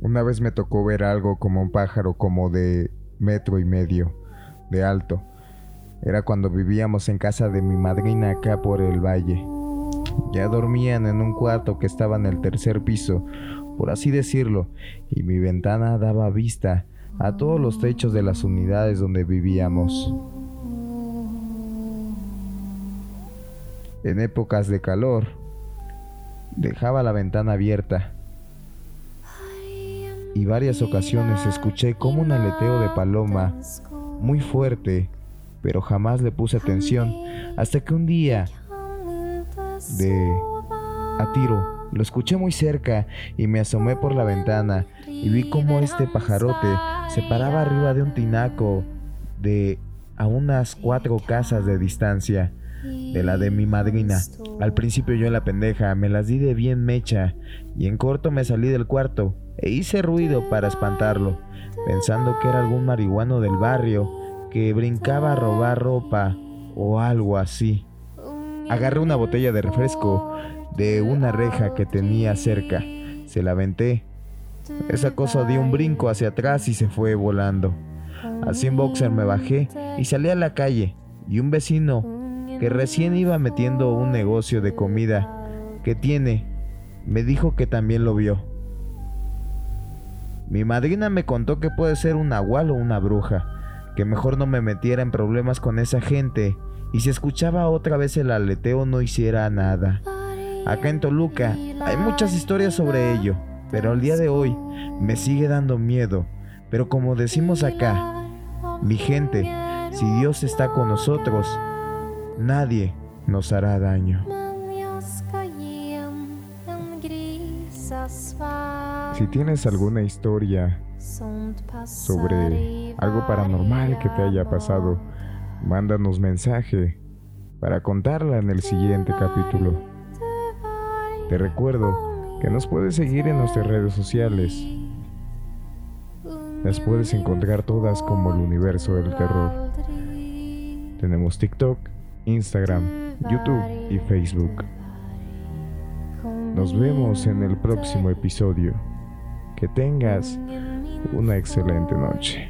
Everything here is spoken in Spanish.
Una vez me tocó ver algo como un pájaro como de metro y medio de alto. Era cuando vivíamos en casa de mi madrina acá por el valle. Ya dormían en un cuarto que estaba en el tercer piso, por así decirlo, y mi ventana daba vista a todos los techos de las unidades donde vivíamos. En épocas de calor, dejaba la ventana abierta y varias ocasiones escuché como un aleteo de paloma muy fuerte, pero jamás le puse atención hasta que un día de a tiro lo escuché muy cerca y me asomé por la ventana y vi como este pajarote se paraba arriba de un tinaco de a unas cuatro casas de distancia de la de mi madrina. Al principio yo en la pendeja me las di de bien mecha y en corto me salí del cuarto e hice ruido para espantarlo, pensando que era algún marihuano del barrio que brincaba a robar ropa o algo así. Agarré una botella de refresco de una reja que tenía cerca, se la aventé. Esa cosa dio un brinco hacia atrás y se fue volando. Así en boxer me bajé y salí a la calle y un vecino que recién iba metiendo un negocio de comida que tiene, me dijo que también lo vio. Mi madrina me contó que puede ser un nahual o una bruja, que mejor no me metiera en problemas con esa gente y si escuchaba otra vez el aleteo no hiciera nada. Acá en Toluca hay muchas historias sobre ello, pero al día de hoy me sigue dando miedo. Pero como decimos acá, mi gente, si Dios está con nosotros, nadie nos hará daño. Si tienes alguna historia sobre algo paranormal que te haya pasado, mándanos mensaje para contarla en el siguiente capítulo. Te recuerdo que nos puedes seguir en nuestras redes sociales. Las puedes encontrar todas como el universo del terror. Tenemos TikTok, Instagram, YouTube y Facebook. Nos vemos en el próximo episodio. Que tengas una excelente noche.